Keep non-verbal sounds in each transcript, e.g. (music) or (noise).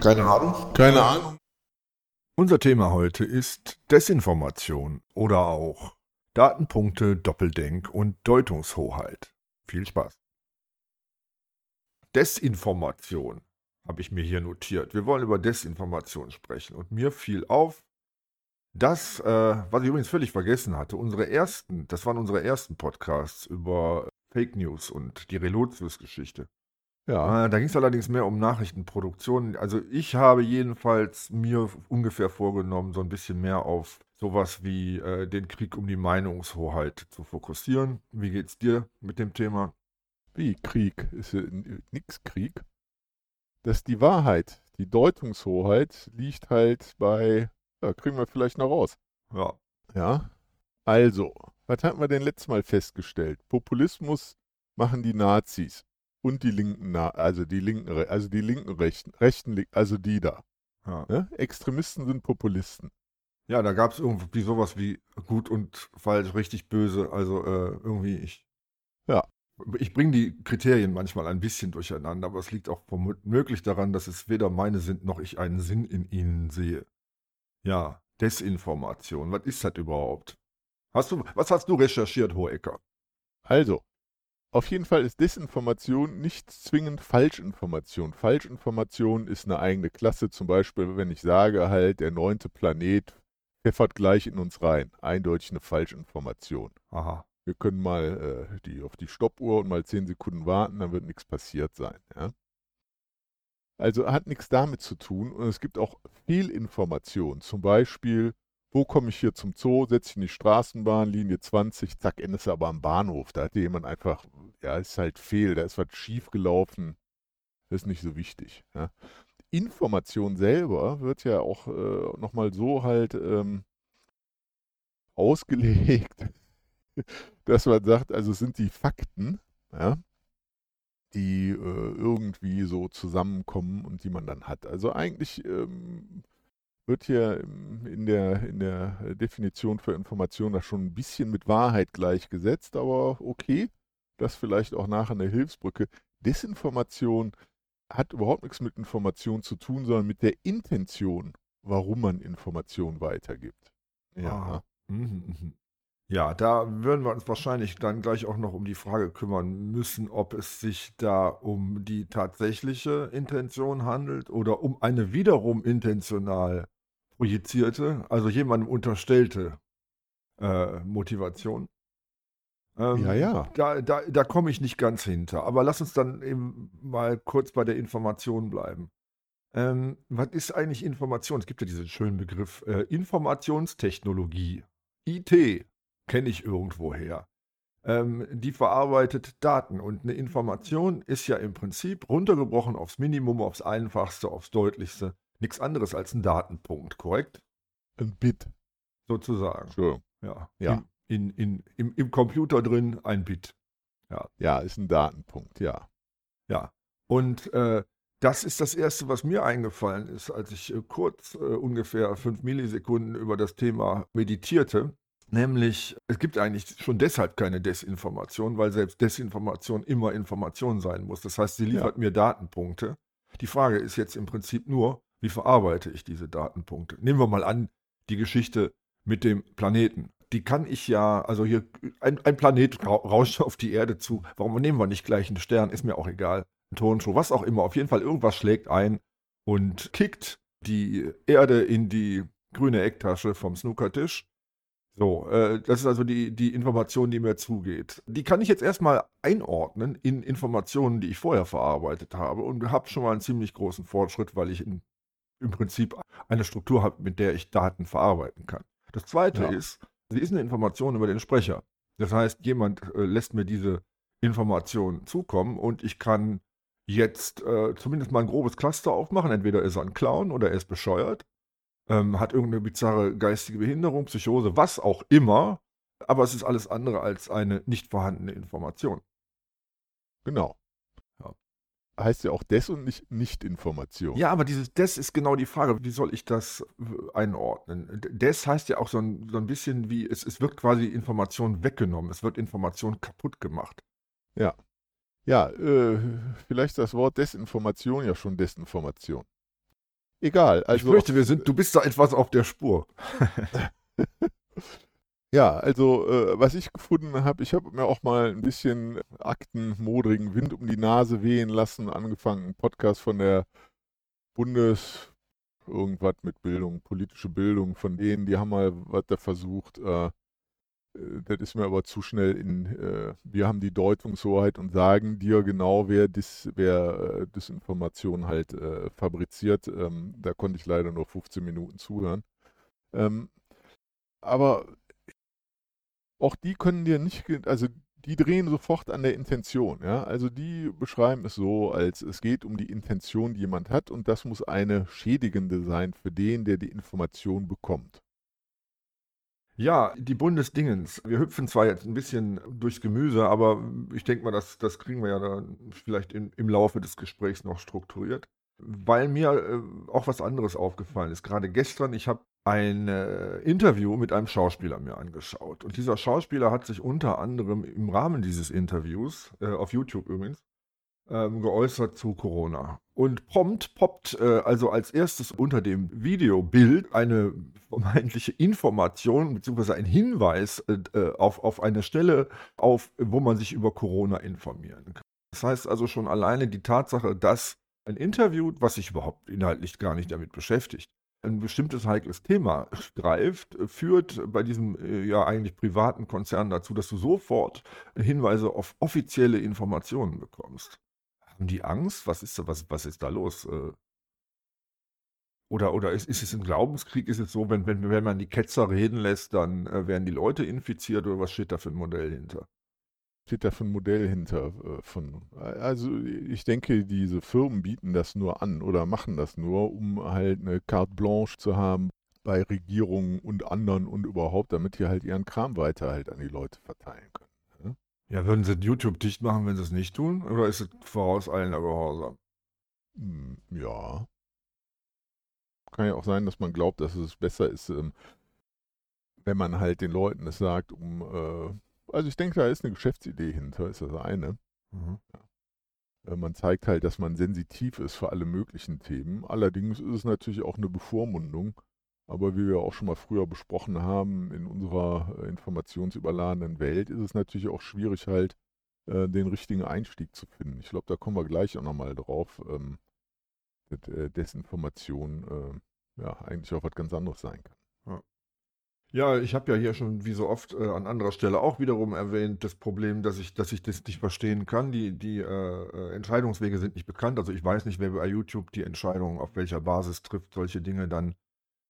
Keine Ahnung. Keine Ahnung. Unser Thema heute ist Desinformation oder auch Datenpunkte, Doppeldenk und Deutungshoheit. Viel Spaß. Desinformation habe ich mir hier notiert. Wir wollen über Desinformation sprechen und mir fiel auf, dass, äh, was ich übrigens völlig vergessen hatte, unsere ersten, das waren unsere ersten Podcasts über Fake News und die Relotius-Geschichte. Ja. Äh, da ging es allerdings mehr um Nachrichtenproduktion. Also ich habe jedenfalls mir ungefähr vorgenommen, so ein bisschen mehr auf sowas wie äh, den Krieg um die Meinungshoheit zu fokussieren. Wie geht's dir mit dem Thema? Wie Krieg? Ist ja nix Krieg. Das ist die Wahrheit. Die Deutungshoheit liegt halt bei, ja, kriegen wir vielleicht noch raus. Ja. Ja. Also, was hatten wir denn letztes Mal festgestellt? Populismus machen die Nazis und die linken, also die linken, also die linken Rechten, Rechten, also die da. Ja, Ne? Extremisten sind Populisten. ja da gab es irgendwie sowas wie gut und falsch, richtig böse. Also äh, irgendwie, ich. Ja. Ich bringe die Kriterien manchmal ein bisschen durcheinander, aber es liegt auch womöglich daran, dass es weder meine sind, noch ich einen Sinn in ihnen sehe. Ja, Desinformation. Was ist das überhaupt? Hast du, was hast du recherchiert, Hohecker? Also, auf jeden Fall ist Desinformation nicht zwingend Falschinformation. Falschinformation ist eine eigene Klasse. Zum Beispiel, wenn ich sage halt, der neunte Planet pfeffert gleich in uns rein. Eindeutig eine Falschinformation. Aha. Wir können mal äh, die, auf die Stoppuhr und mal zehn Sekunden warten, dann wird nichts passiert sein. Ja? Also hat nichts damit zu tun. Und es gibt auch Fehlinformationen. Zum Beispiel, wo komme ich hier zum Zoo, setze ich in die Straßenbahn, Linie 20, zack, endest du aber am Bahnhof. Da hat jemand einfach, ja, ist halt fehl, da ist was schief gelaufen. Das ist nicht so wichtig. Ja? Information selber wird ja auch äh, nochmal so halt ähm, ausgelegt, (laughs) dass man sagt, also es sind die Fakten, ja, die äh, irgendwie so zusammenkommen und die man dann hat. Also eigentlich ähm, wird hier im- in der, in der Definition für Information da schon ein bisschen mit Wahrheit gleichgesetzt, aber okay, das vielleicht auch nachher eine Hilfsbrücke. Desinformation hat überhaupt nichts mit Information zu tun, sondern mit der Intention, warum man Information weitergibt. Ja, Aha. Mhm, mhm. Ja, da würden wir uns wahrscheinlich dann gleich auch noch um die Frage kümmern müssen, ob es sich da um die tatsächliche Intention handelt oder um eine wiederum intentional projizierte, also jemandem unterstellte äh, Motivation. Ähm, Ja, ja. Da, da, da komme ich nicht ganz hinter. Aber lass uns dann eben mal kurz bei der Information bleiben. Ähm, was ist eigentlich Information? Es gibt ja diesen schönen Begriff äh, Informationstechnologie. IT kenne ich irgendwoher. Ähm, die verarbeitet Daten und eine Information ist ja im Prinzip runtergebrochen aufs Minimum, aufs Einfachste, aufs Deutlichste. Nichts anderes als ein Datenpunkt, korrekt? ein Bit. Sozusagen. Entschuldigung. Ja. Ja. In, in, im, Im Computer drin ein Bit. Ja, ist ein Datenpunkt, ja. Ja. Und äh, das ist das Erste, was mir eingefallen ist, als ich äh, kurz, äh, ungefähr fünf Millisekunden über das Thema meditierte. Nämlich, es gibt eigentlich schon deshalb keine Desinformation, weil selbst Desinformation immer Information sein muss. Das heißt, sie liefert mir Datenpunkte. Die Frage ist jetzt im Prinzip nur, wie verarbeite ich diese Datenpunkte? Nehmen wir mal an, die Geschichte mit dem Planeten. Die kann ich ja, also hier, ein, ein Planet ra- rauscht auf die Erde zu. Warum nehmen wir nicht gleich einen Stern? Ist mir auch egal. Ein Turnschuh, was auch immer. Auf jeden Fall, irgendwas schlägt ein und kickt die Erde in die grüne Ecktasche vom Snookertisch. So, äh, das ist also die, die Information, die mir zugeht. Die kann ich jetzt erstmal einordnen in Informationen, die ich vorher verarbeitet habe und habe schon mal einen ziemlich großen Fortschritt, weil ich in, im Prinzip eine Struktur habe, mit der ich Daten verarbeiten kann. Das zweite Ja. ist, sie ist eine Information über den Sprecher. Das heißt, jemand äh, lässt mir diese Information zukommen und ich kann jetzt äh, zumindest mal ein grobes Cluster aufmachen. Entweder ist er ein Clown oder er ist bescheuert, ähm, hat irgendeine bizarre geistige Behinderung, Psychose, was auch immer. Aber es ist alles andere als eine nicht vorhandene Information. Genau. Ja. Heißt ja auch Des- und nicht Nicht-Information. Ja, aber dieses Des ist genau die Frage, wie soll ich das einordnen? Des heißt ja auch so ein, so ein bisschen wie, es, es wird quasi Information weggenommen, es wird Information kaputt gemacht. Ja, äh, vielleicht ist das Wort Desinformation ja schon Desinformation. egal. Also, ich fürchte, wir sind, du bist da etwas auf der Spur. (laughs) (laughs) ja, also äh, was ich gefunden habe, ich habe mir auch mal ein bisschen aktenmodrigen Wind um die Nase wehen lassen, angefangen, einen Podcast von der Bundes irgendwas mit Bildung, politische Bildung von denen, die haben mal was da versucht. Äh, äh, das ist mir aber zu schnell in, äh, wir haben die Deutungshoheit und sagen dir genau, wer, Dis, wer äh, Disinformation halt äh, fabriziert. Ähm, da konnte ich leider nur 15 Minuten zuhören. Ähm, aber auch die können dir nicht, also die drehen sofort an der Intention. Ja? Also die beschreiben es so, als es geht um die Intention, die jemand hat und das muss eine schädigende sein für den, der die Information bekommt. Ja, die Bundesdingens. Wir hüpfen zwar jetzt ein bisschen durchs Gemüse, aber ich denke mal, das, das kriegen wir ja dann vielleicht in, im Laufe des Gesprächs noch strukturiert. Weil mir äh, auch was anderes aufgefallen ist. Gerade gestern, ich habe ein äh, Interview mit einem Schauspieler mir angeschaut. Und dieser Schauspieler hat sich unter anderem im Rahmen dieses Interviews, äh, auf YouTube übrigens, ähm, geäußert zu Corona. Und prompt poppt äh, also als erstes unter dem Videobild eine vermeintliche Information bzw. ein Hinweis äh, äh, auf, auf eine Stelle auf, wo man sich über Corona informieren kann. Das heißt also schon alleine die Tatsache, dass ein Interview, was sich überhaupt inhaltlich gar nicht damit beschäftigt, ein bestimmtes heikles Thema greift, führt bei diesem äh, ja eigentlich privaten Konzern dazu, dass du sofort Hinweise auf offizielle Informationen bekommst. Haben die Angst? Was ist, was, was ist da los? Äh? Oder, oder ist, ist es ein Glaubenskrieg? Ist es so, wenn, wenn, wenn man die Ketzer reden lässt, dann äh, werden die Leute infiziert oder was steht da für ein Modell hinter? Steht da für ein Modell hinter? Äh, von, also ich denke, diese Firmen bieten das nur an oder machen das nur, um halt eine Carte Blanche zu haben bei Regierungen und anderen und überhaupt, damit die halt ihren Kram weiter halt an die Leute verteilen können. Ne? Ja, würden sie YouTube dicht machen, wenn sie es nicht tun? Oder ist es voraus eilender Gehorsam? Hm, ja. Kann ja auch sein, dass man glaubt, dass es besser ist, ähm, wenn man halt den Leuten es sagt, um äh, also ich denke, da ist eine Geschäftsidee hinter, ist das eine. Mhm. Ja. Äh, man zeigt halt, dass man sensitiv ist für alle möglichen Themen. Allerdings ist es natürlich auch eine Bevormundung. Aber wie wir auch schon mal früher besprochen haben, in unserer äh, informationsüberladenen Welt ist es natürlich auch schwierig halt, äh, den richtigen Einstieg zu finden. Ich glaube, da kommen wir gleich auch nochmal drauf, ähm, dass Desinformation ja eigentlich auch was ganz anderes sein kann. Ja, ich habe ja hier schon wie so oft äh, an anderer Stelle auch wiederum erwähnt, das Problem, dass ich, dass ich das nicht verstehen kann. Die, die äh, äh Entscheidungswege sind nicht bekannt. Also ich weiß nicht, wer bei YouTube die Entscheidung auf welcher Basis trifft, solche Dinge dann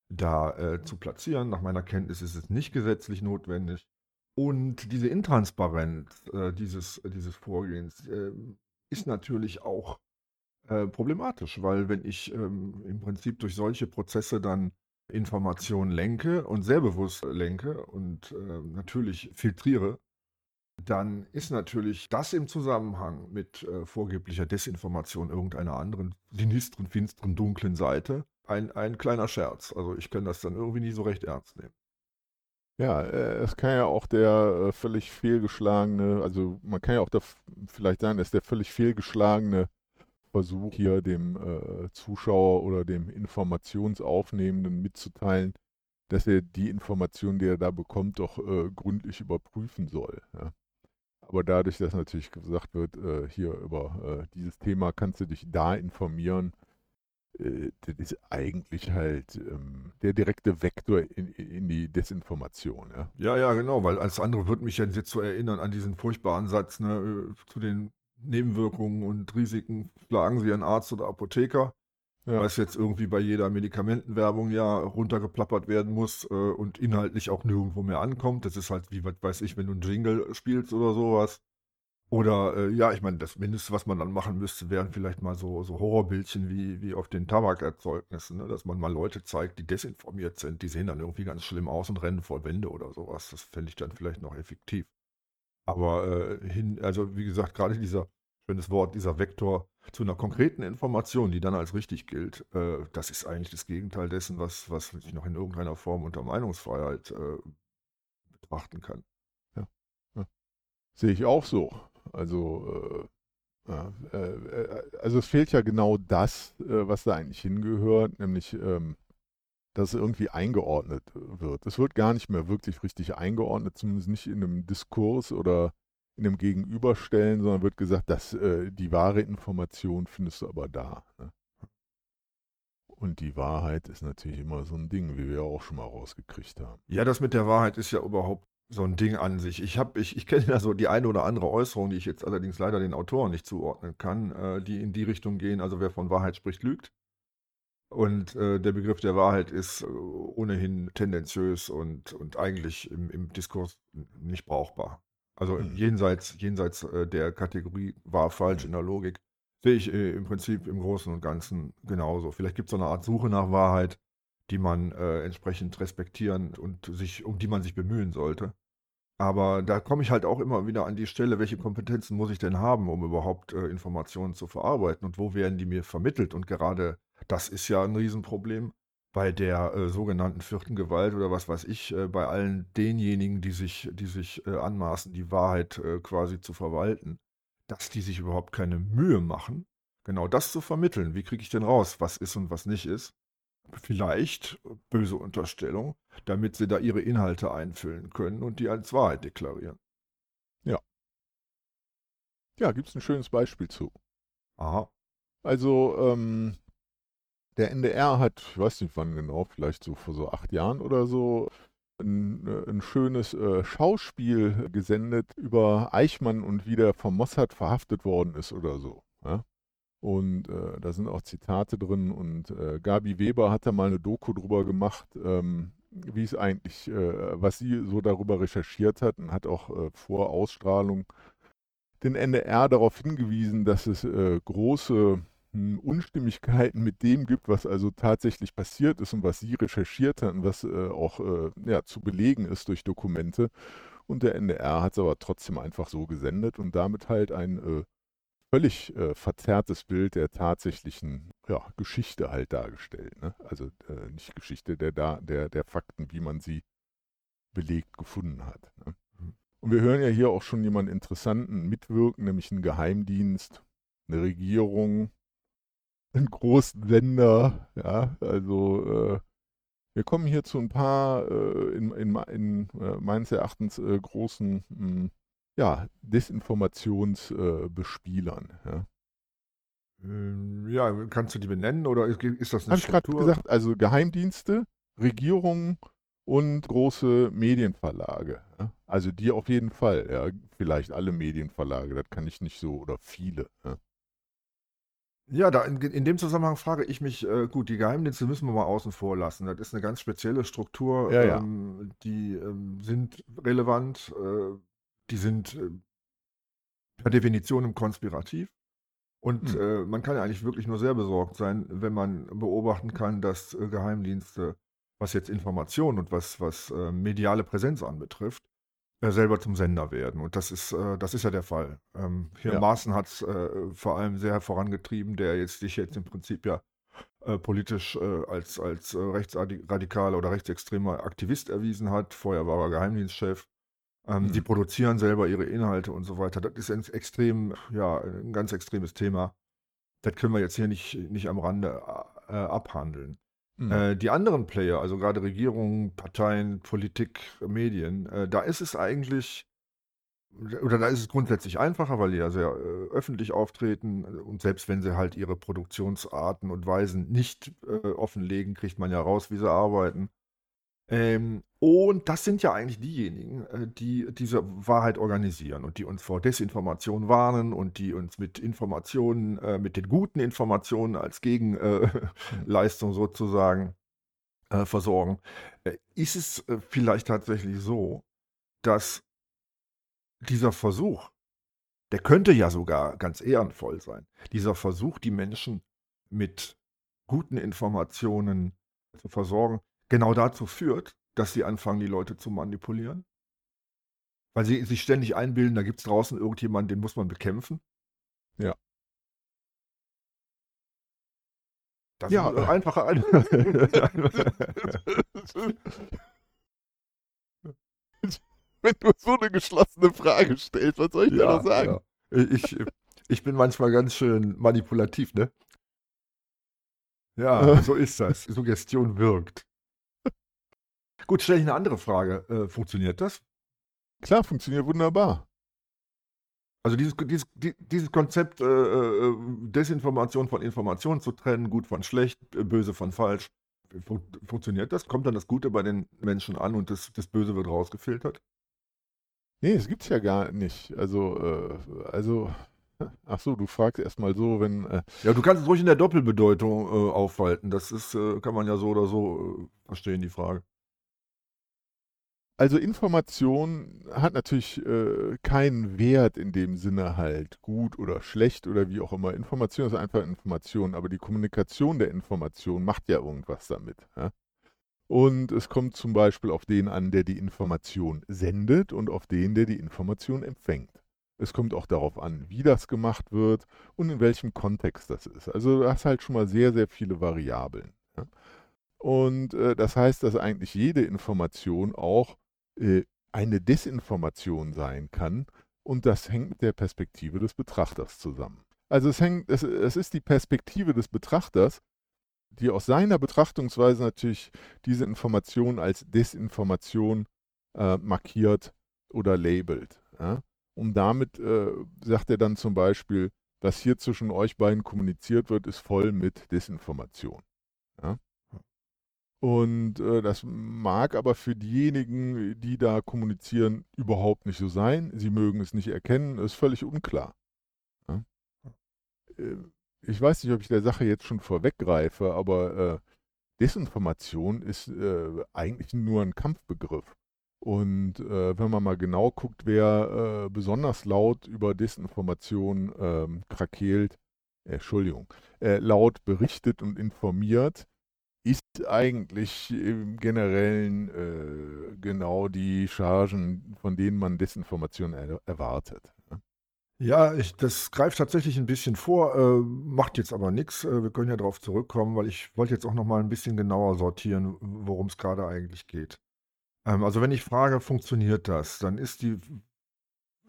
da äh, zu platzieren. Nach meiner Kenntnis ist es nicht gesetzlich notwendig. Und diese Intransparenz äh, dieses, dieses Vorgehens äh, ist natürlich auch problematisch, weil wenn ich ähm, im Prinzip durch solche Prozesse dann Informationen lenke und sehr bewusst lenke und äh, natürlich filtriere, dann ist natürlich das im Zusammenhang mit äh, vorgeblicher Desinformation irgendeiner anderen sinistren, finsteren, dunklen Seite ein, ein kleiner Scherz. Also ich kann das dann irgendwie nie so recht ernst nehmen. Ja, äh, es kann ja auch der äh, völlig fehlgeschlagene, also man kann ja auch da vielleicht sagen, dass der völlig fehlgeschlagene Versuch hier dem äh, Zuschauer oder dem Informationsaufnehmenden mitzuteilen, dass er die Information, die er da bekommt, doch äh, gründlich überprüfen soll. Ja. Aber dadurch, dass natürlich gesagt wird, äh, hier über äh, dieses Thema kannst du dich da informieren, äh, das ist eigentlich halt ähm, der direkte Vektor in, in, die Desinformation. Ja. ja, ja, genau, weil als andere würde mich jetzt so erinnern an diesen furchtbaren Satz ne, äh, zu den Nebenwirkungen und Risiken schlagen Sie einen Arzt oder Apotheker, ja. was jetzt irgendwie bei jeder Medikamentenwerbung ja runtergeplappert werden muss äh, und inhaltlich auch nirgendwo mehr ankommt. Das ist halt, wie weiß ich, wenn du einen Jingle spielst oder sowas. Oder äh, ja, ich meine, das Mindeste, was man dann machen müsste, wären vielleicht mal so, so Horrorbildchen wie, wie auf den Tabakerzeugnissen, ne? dass man mal Leute zeigt, die desinformiert sind. Die sehen dann irgendwie ganz schlimm aus und rennen vor Wände oder sowas. Das fände ich dann vielleicht noch effektiv. Aber äh, hin, also wie gesagt, gerade dieser, schönes Wort, dieser Vektor zu einer konkreten Information, die dann als richtig gilt, äh, das ist eigentlich das Gegenteil dessen, was, was ich noch in irgendeiner Form unter Meinungsfreiheit äh, betrachten kann. Ja. ja. Sehe ich auch so. Also Ja, äh, also es fehlt ja genau das, äh, was da eigentlich hingehört, nämlich ähm, dass irgendwie eingeordnet wird. Es wird gar nicht mehr wirklich richtig eingeordnet, zumindest nicht in einem Diskurs oder in einem Gegenüberstellen, sondern wird gesagt, dass äh, die wahre Information findest du aber da. Ne? Und die Wahrheit ist natürlich immer so ein Ding, wie wir auch schon mal rausgekriegt haben. Ja, das mit der Wahrheit ist ja überhaupt so ein Ding an sich. Ich habe, ich, ich kenne ja so die eine oder andere Äußerung, die ich jetzt allerdings leider den Autoren nicht zuordnen kann, äh, die in die Richtung gehen, also wer von Wahrheit spricht, lügt. Und äh, der Begriff der Wahrheit ist äh, ohnehin tendenziös und, und eigentlich im, im Diskurs nicht brauchbar. Also mhm. jenseits, jenseits äh, der Kategorie wahr, falsch in der Logik sehe ich äh, im Prinzip im Großen und Ganzen genauso. Vielleicht gibt es so eine Art Suche nach Wahrheit, die man entsprechend respektieren und sich, um die man sich bemühen sollte. Aber da komme ich halt auch immer wieder an die Stelle, welche Kompetenzen muss ich denn haben, um überhaupt Informationen zu verarbeiten und wo werden die mir vermittelt? Und gerade das ist ja ein Riesenproblem bei der äh, sogenannten vierten Gewalt oder was weiß ich, äh, bei allen denjenigen, die sich, die sich äh, anmaßen, die Wahrheit äh, quasi zu verwalten, dass die sich überhaupt keine Mühe machen, genau das zu vermitteln. Wie kriege ich denn raus, was ist und was nicht ist? Vielleicht, böse Unterstellung, damit sie da ihre Inhalte einfüllen können und die als Wahrheit deklarieren. Ja. Ja, gibt es ein schönes Beispiel zu. Aha. Also, ähm, der NDR hat, ich weiß nicht wann genau, vielleicht so vor so acht Jahren oder so, ein, äh, ein schönes äh, Schauspiel gesendet über Eichmann und wie der vom Mossad verhaftet worden ist oder so. Ja? Und äh, da sind auch Zitate drin. Und äh, Gabi Weber hat da mal eine Doku drüber gemacht, ähm, wie es eigentlich, äh, was sie so darüber recherchiert hat und hat auch äh, vor Ausstrahlung den NDR darauf hingewiesen, dass es große Unstimmigkeiten mit dem gibt, was also tatsächlich passiert ist und was sie recherchiert hat und was äh, auch ja, zu belegen ist durch Dokumente. Und der NDR hat es aber trotzdem einfach so gesendet und damit halt ein völlig äh, verzerrtes Bild der tatsächlichen ja, Geschichte halt dargestellt. Ne? Also äh, nicht Geschichte der, der, der Fakten, wie man sie belegt gefunden hat. Ne? Mhm. Und wir hören ja hier auch schon jemanden interessanten mitwirken, nämlich einen Geheimdienst, eine Regierung, einen großen Sender, ja, also äh, wir kommen hier zu ein paar äh, in, in, in äh, meines Erachtens äh, großen mh, hm, ja, Desinformationsbespielern. Äh, ja. Ähm, ja, kannst du die benennen oder ist, ist das eine Habe ich gerade gesagt, also Geheimdienste, Regierungen und große Medienverlage. Ja. Also die auf jeden Fall, ja, vielleicht alle Medienverlage, das kann ich nicht so, oder viele. Ja. Ja, da in, in, dem Zusammenhang frage ich mich, äh, gut, die Geheimdienste müssen wir mal außen vor lassen. Das ist eine ganz spezielle Struktur, ja, ähm, die ähm, sind relevant, äh, die sind äh, per Definition konspirativ. Und hm. äh, man kann ja eigentlich wirklich nur sehr besorgt sein, wenn man beobachten kann, dass äh, Geheimdienste, was jetzt Information und was, was äh, mediale Präsenz anbetrifft, selber zum Sender werden. Und das ist, äh, das ist ja der Fall. Ähm, hier ja. Maaßen hat es vor allem sehr vorangetrieben, der jetzt sich jetzt im Prinzip ja politisch als, als rechtsradikaler oder rechtsextremer Aktivist erwiesen hat. Vorher war er Geheimdienstchef. Ähm, mhm. Die produzieren selber ihre Inhalte und so weiter. Das ist ein extrem, ja, ein ganz extremes Thema. Das können wir jetzt hier nicht, nicht am Rande äh, abhandeln. Mhm. Äh, die anderen Player, also gerade Regierungen, Parteien, Politik, Medien, äh, da ist es eigentlich, oder da ist es grundsätzlich einfacher, weil die ja sehr äh, öffentlich auftreten und selbst wenn sie halt ihre Produktionsarten und Weisen nicht offenlegen, kriegt man ja raus, wie sie arbeiten. Ähm, und das sind ja eigentlich diejenigen, äh, die diese Wahrheit organisieren und die uns vor Desinformation warnen und die uns mit Informationen, äh, mit den guten Informationen als Gegenleistung (laughs) sozusagen äh, versorgen. Ist es vielleicht tatsächlich so, dass dieser Versuch, der könnte ja sogar ganz ehrenvoll sein, dieser Versuch, die Menschen mit guten Informationen zu versorgen, genau dazu führt, dass sie anfangen, die Leute zu manipulieren? Weil sie sich ständig einbilden, da gibt es draußen irgendjemanden, den muss man bekämpfen. Ja. Das ja, ist eine einfache Ein (laughs) Wenn du so eine geschlossene Frage stellst, was soll ich ja, da noch sagen? Ja. Ich, Ich bin manchmal ganz schön manipulativ, ne? Ja, (laughs) so ist das. Suggestion wirkt. Gut, stelle ich eine andere Frage. Äh, funktioniert das? Klar, funktioniert wunderbar. Also dieses, dieses, dieses Konzept, äh, äh, Desinformation von Information zu trennen, gut von schlecht, böse von falsch, fun funktioniert das? Kommt dann das Gute bei den Menschen an und das, das Böse wird rausgefiltert? Nee, es gibt's ja gar nicht. Also, äh, also, ach so, du fragst erstmal so, wenn. Äh, Ja, du kannst es ruhig in der Doppelbedeutung äh, aufhalten. Das ist, äh, kann man ja so oder so äh, verstehen, die Frage. Also Information hat natürlich äh, keinen Wert in dem Sinne halt gut oder schlecht oder wie auch immer. Information ist einfach Information, aber die Kommunikation der Information macht ja irgendwas damit. Ja? Und es kommt zum Beispiel auf den an, der die Information sendet und auf den, der die Information empfängt. Es kommt auch darauf an, wie das gemacht wird und in welchem Kontext das ist. Also du hast halt schon mal sehr, sehr viele Variablen. Ja? Und äh, das heißt, dass eigentlich jede Information auch äh, eine Desinformation sein kann und das hängt mit der Perspektive des Betrachters zusammen. Also es, hängt, es, es ist die Perspektive des Betrachters, die aus seiner Betrachtungsweise natürlich diese Information als Desinformation äh, markiert oder labelt. Ja? Und damit äh, sagt er dann zum Beispiel, was hier zwischen euch beiden kommuniziert wird, ist voll mit Desinformation. Ja? Und äh, das mag aber für diejenigen, die da kommunizieren, überhaupt nicht so sein. Sie mögen es nicht erkennen, ist völlig unklar. Ja? Äh, ich weiß nicht, ob ich der Sache jetzt schon vorweggreife, aber äh, Desinformation ist äh, eigentlich nur ein Kampfbegriff. Und äh, wenn man mal genau guckt, wer äh, besonders laut über Desinformation ähm, krakeelt, Entschuldigung, äh, laut berichtet und informiert, ist eigentlich im Generellen äh, genau die Chargen, von denen man Desinformation er erwartet. ne? Ja, ich, das greift tatsächlich ein bisschen vor, äh, macht jetzt aber nichts. Äh, wir können ja darauf zurückkommen, weil ich wollte jetzt auch noch mal ein bisschen genauer sortieren, worum es gerade eigentlich geht. Ähm, also wenn ich frage, funktioniert das, dann ist die,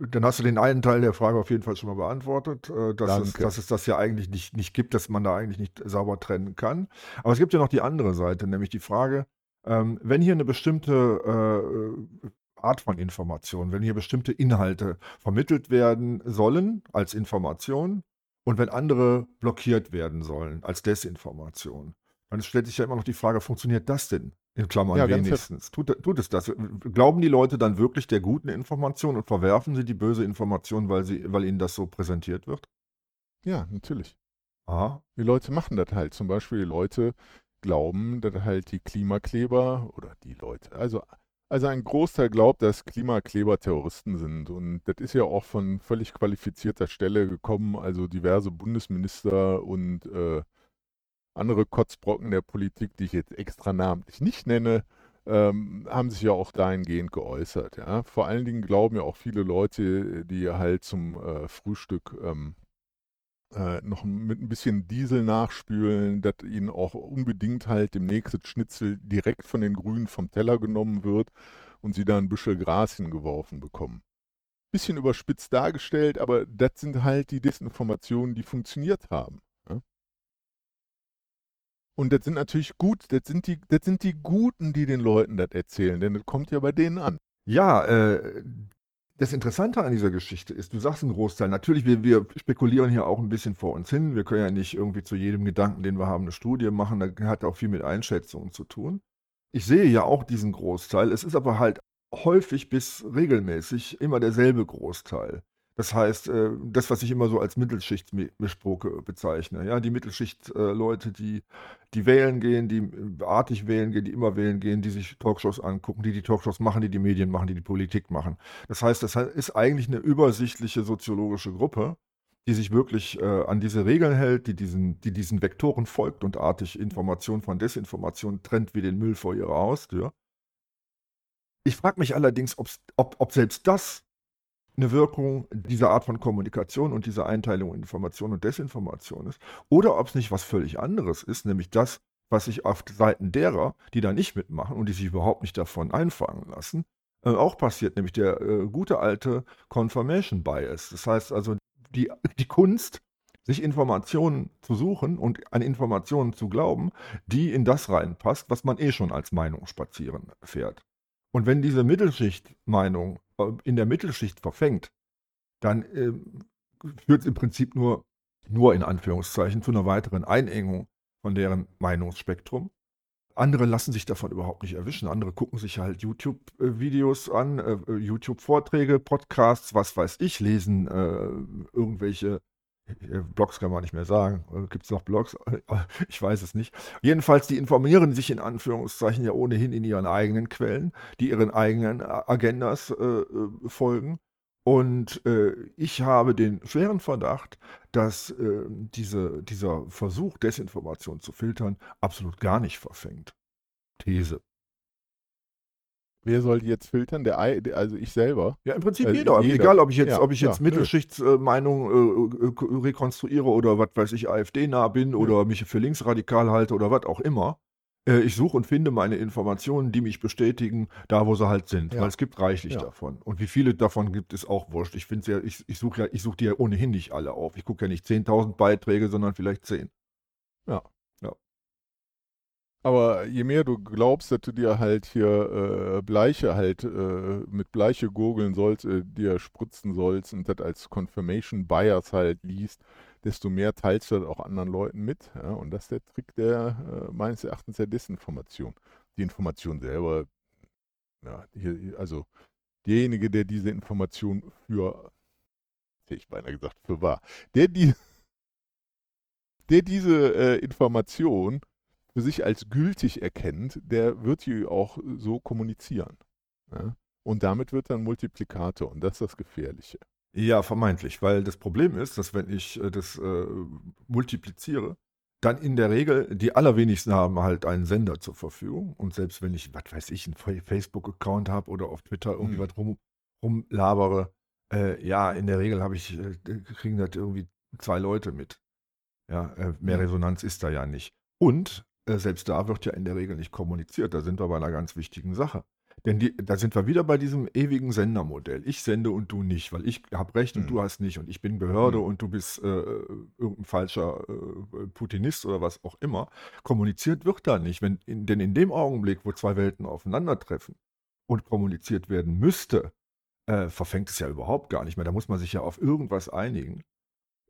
dann hast du den einen Teil der Frage auf jeden Fall schon mal beantwortet, äh, dass, es, Danke. dass es das ja eigentlich nicht, nicht gibt, dass man da eigentlich nicht sauber trennen kann. Aber es gibt ja noch die andere Seite, nämlich die Frage, ähm, wenn hier eine bestimmte äh, Art von Information, wenn hier bestimmte Inhalte vermittelt werden sollen als Information und wenn andere blockiert werden sollen als Desinformation, dann stellt sich ja immer noch die Frage, funktioniert das denn? In Klammern Ja, wenigstens. Tut, tut es das? Glauben die Leute dann wirklich der guten Information und verwerfen sie die böse Information, weil, sie, weil ihnen das so präsentiert wird? Ja, natürlich. Aha. Die Leute machen das halt. Zum Beispiel die Leute glauben, dass halt die Klimakleber oder die Leute, also, also ein Großteil glaubt, dass Klimakleber Terroristen sind. Und das ist ja auch von völlig qualifizierter Stelle gekommen. Also diverse Bundesminister und äh, andere Kotzbrocken der Politik, die ich jetzt extra namentlich nicht nenne, ähm, haben sich ja auch dahingehend geäußert. Ja? Vor allen Dingen glauben ja auch viele Leute, die halt zum äh, Frühstück ähm, äh, noch mit ein bisschen Diesel nachspülen, dass ihnen auch unbedingt halt demnächst das Schnitzel direkt von den Grünen vom Teller genommen wird und sie da ein Büschel Gras hingeworfen bekommen. Bisschen überspitzt dargestellt, aber das sind halt die Desinformationen, die funktioniert haben. Und das sind natürlich gut, das sind die, das sind die Guten, die den Leuten das erzählen, denn das kommt ja bei denen an. Ja, äh, das Interessante an dieser Geschichte ist, du sagst einen Großteil, natürlich, wir, wir spekulieren hier auch ein bisschen vor uns hin. Wir können ja nicht irgendwie zu jedem Gedanken, den wir haben, eine Studie machen. Da hat auch viel mit Einschätzungen zu tun. Ich sehe ja auch diesen Großteil. Es ist aber halt häufig bis regelmäßig immer derselbe Großteil. Das heißt, äh, das, was ich immer so als Mittelschichtsmischpoke bezeichne. Ja, die Mittelschicht-Leute, die, die wählen gehen, die äh, artig wählen gehen, die immer wählen gehen, die sich Talkshows angucken, die die Talkshows machen, die die Medien machen, die die Politik machen. Das heißt, das ist eigentlich eine übersichtliche soziologische Gruppe, die sich wirklich äh, an diese Regeln hält, die diesen, die diesen Vektoren folgt und artig Information von Desinformation trennt wie den Müll vor ihrer Haustür. Ich frage mich allerdings, ob, ob selbst das eine Wirkung dieser Art von Kommunikation und dieser Einteilung in Information und Desinformation ist, oder ob es nicht was völlig anderes ist, nämlich das, was sich auf Seiten derer, die da nicht mitmachen und die sich überhaupt nicht davon einfangen lassen, äh, auch passiert, nämlich der äh, gute alte Confirmation Bias. Das heißt also, die, die Kunst, sich Informationen zu suchen und an Informationen zu glauben, die in das reinpasst, was man eh schon als Meinung spazieren fährt. Und wenn diese Mittelschicht-Meinung äh, in der Mittelschicht verfängt, dann äh, führt es im Prinzip nur, nur in Anführungszeichen zu einer weiteren Einengung von deren Meinungsspektrum. Andere lassen sich davon überhaupt nicht erwischen. Andere gucken sich halt YouTube-Videos an, äh, YouTube-Vorträge, Podcasts, was weiß ich, lesen äh, irgendwelche äh, Blogs kann man nicht mehr sagen. Äh, Gibt es noch Blogs? (laughs) Ich weiß es nicht. Jedenfalls, die informieren sich in Anführungszeichen ja ohnehin in ihren eigenen Quellen, die ihren eigenen Agendas äh, folgen. Und äh, ich habe den schweren Verdacht, dass äh, diese, dieser Versuch, Desinformation zu filtern, absolut gar nicht verfängt. These. Wer soll die jetzt filtern? Der, also ich selber? Ja, im Prinzip äh, jeder. jeder. Egal, ob ich jetzt, ja, ob ich jetzt ja, Mittelschichtsmeinung äh, äh, rekonstruiere oder was weiß ich, AfD-nah bin ja. oder mich für linksradikal halte oder was auch immer. Äh, ich suche und finde meine Informationen, die mich bestätigen, da wo sie halt sind. Weil es gibt reichlich davon. Und wie viele davon gibt, ist auch wurscht. Ich finde ja, ich, ich suche ja, ich suche die ja ohnehin nicht alle auf. Ich gucke ja nicht 10.000 Beiträge, sondern vielleicht 10. Ja. Aber je mehr du glaubst, dass du dir halt hier äh, Bleiche halt äh, mit Bleiche gurgeln sollst, äh, dir spritzen sollst und das als Confirmation Bias halt liest, desto mehr teilst du das auch anderen Leuten mit. Ja? Und das ist der Trick der äh, meines Erachtens der Desinformation. Die Information selber, ja, hier, also derjenige, der diese Information für, hätte ich beinahe gesagt, für wahr, der die der diese äh, Information für sich als gültig erkennt, der wird die auch so kommunizieren. Ja? Und damit wird dann Multiplikator und das ist das Gefährliche. Ja, vermeintlich, weil das Problem ist, dass wenn ich äh, das äh, multipliziere, dann in der Regel, die allerwenigsten haben halt einen Sender zur Verfügung. Und selbst wenn ich, was weiß ich, einen Facebook-Account habe oder auf Twitter irgendwie hm. was rum, rumlabere, äh, ja, in der Regel habe ich, äh, kriegen das irgendwie zwei Leute mit. Ja, äh, mehr. Resonanz ist da ja nicht. Und äh, selbst da wird ja in der Regel nicht kommuniziert. Da sind wir bei einer ganz wichtigen Sache. Denn die, da sind wir wieder bei diesem ewigen Sendermodell. Ich sende und du nicht, weil ich habe Recht und mhm. du hast nicht und ich bin Behörde mhm. und du bist äh, irgendein falscher äh, Putinist oder was auch immer. Kommuniziert wird da nicht. Wenn, in, denn in dem Augenblick, wo zwei Welten aufeinandertreffen und kommuniziert werden müsste, äh, verfängt es ja überhaupt gar nicht mehr. Da muss man sich ja auf irgendwas einigen.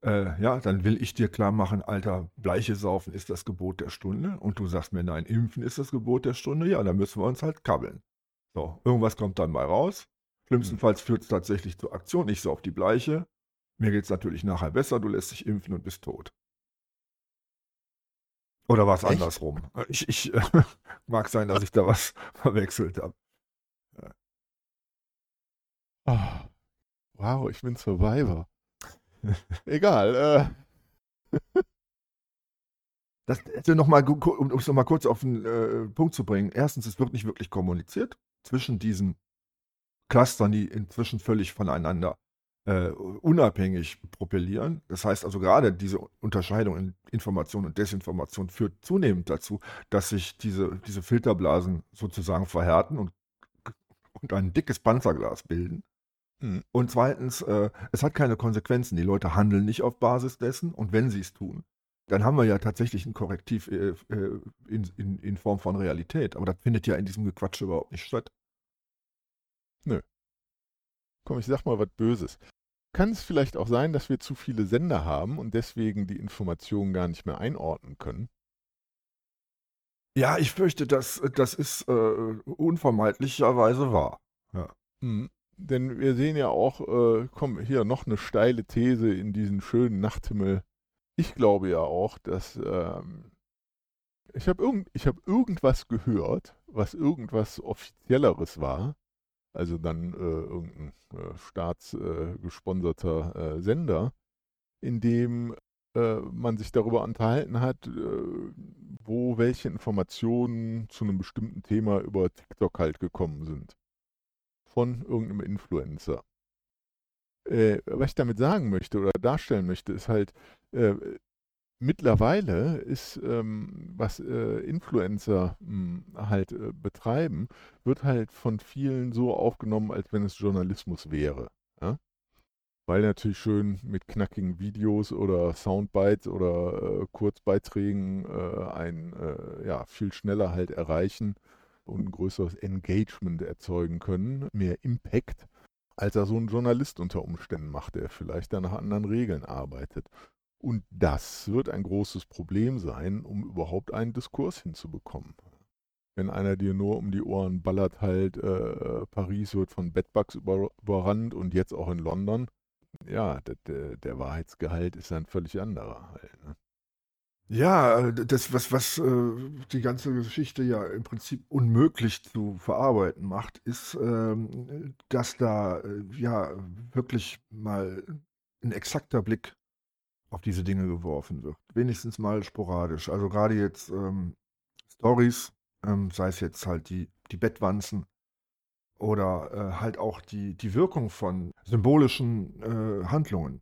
Äh, ja, dann will ich dir klar machen, Alter, Bleiche saufen ist das Gebot der Stunde. Und du sagst mir, nein, impfen ist das Gebot der Stunde. Ja, dann müssen wir uns halt kabbeln. So, irgendwas kommt dann mal raus. Schlimmstenfalls führt es tatsächlich zur Aktion. Ich sauf die Bleiche. Mir geht es natürlich nachher besser. Du lässt dich impfen und bist tot. Oder war es andersrum? Ich, ich äh, (laughs) mag sein, dass ich da was (laughs) verwechselt habe. Ja. Oh, wow, ich bin Survivor. Egal. Äh. (laughs) Das, also noch mal, um es nochmal kurz auf den äh, Punkt zu bringen. Erstens, es wird nicht wirklich kommuniziert zwischen diesen Clustern, die inzwischen völlig voneinander äh, unabhängig propellieren. Das heißt also gerade diese Unterscheidung in Information und Desinformation führt zunehmend dazu, dass sich diese, diese Filterblasen sozusagen verhärten und, und ein dickes Panzerglas bilden. Mhm. Und zweitens, äh, es hat keine Konsequenzen. Die Leute handeln nicht auf Basis dessen und wenn sie es tun, dann haben wir ja tatsächlich ein Korrektiv äh, äh, in, in, in, Form von Realität. Aber das findet ja in diesem Gequatsch überhaupt nicht statt. Nö. Komm, ich sag mal was Böses. Kann es vielleicht auch sein, dass wir zu viele Sender haben und deswegen die Informationen gar nicht mehr einordnen können? Ja, ich fürchte, das, das ist äh, unvermeidlicherweise wahr. Ja. Mhm. Denn wir sehen ja auch, äh, komm, hier noch eine steile These in diesen schönen Nachthimmel. Ich glaube ja auch, dass ähm, ich habe irgend, hab irgendwas gehört, was irgendwas Offizielleres war. Also dann äh, irgendein äh, staatsgesponserter äh, Sender, in dem äh, man sich darüber unterhalten hat, äh, wo welche Informationen zu einem bestimmten Thema über TikTok halt gekommen sind von irgendeinem Influencer. Äh, was ich damit sagen möchte oder darstellen möchte, ist halt, äh, mittlerweile ist, ähm, was äh, Influencer mh, hm, halt äh, betreiben, wird halt von vielen so aufgenommen, als wenn es Journalismus wäre. Ja? weil natürlich schön mit knackigen Videos oder Soundbites oder äh, Kurzbeiträgen äh, ein äh, ja, viel schneller halt erreichen und ein größeres Engagement erzeugen können, mehr Impact, als er so ein Journalist unter Umständen macht, der vielleicht dann nach anderen Regeln arbeitet. Und das wird ein großes Problem sein, um überhaupt einen Diskurs hinzubekommen. Wenn einer dir nur um die Ohren ballert, halt, äh, Paris wird von Bedbugs über, überrannt und jetzt auch in London, ja, der, der Wahrheitsgehalt ist ein völlig anderer halt. Ne? Ja, äh, das, was, was äh, die ganze Geschichte ja im Prinzip unmöglich zu verarbeiten macht, ist, ähm, dass da äh, ja wirklich mal ein exakter Blick auf diese Dinge geworfen wird. Wenigstens mal sporadisch. Also gerade jetzt ähm, Stories, ähm, sei es jetzt halt die, die Bettwanzen oder äh, halt auch die, die Wirkung von symbolischen äh, Handlungen,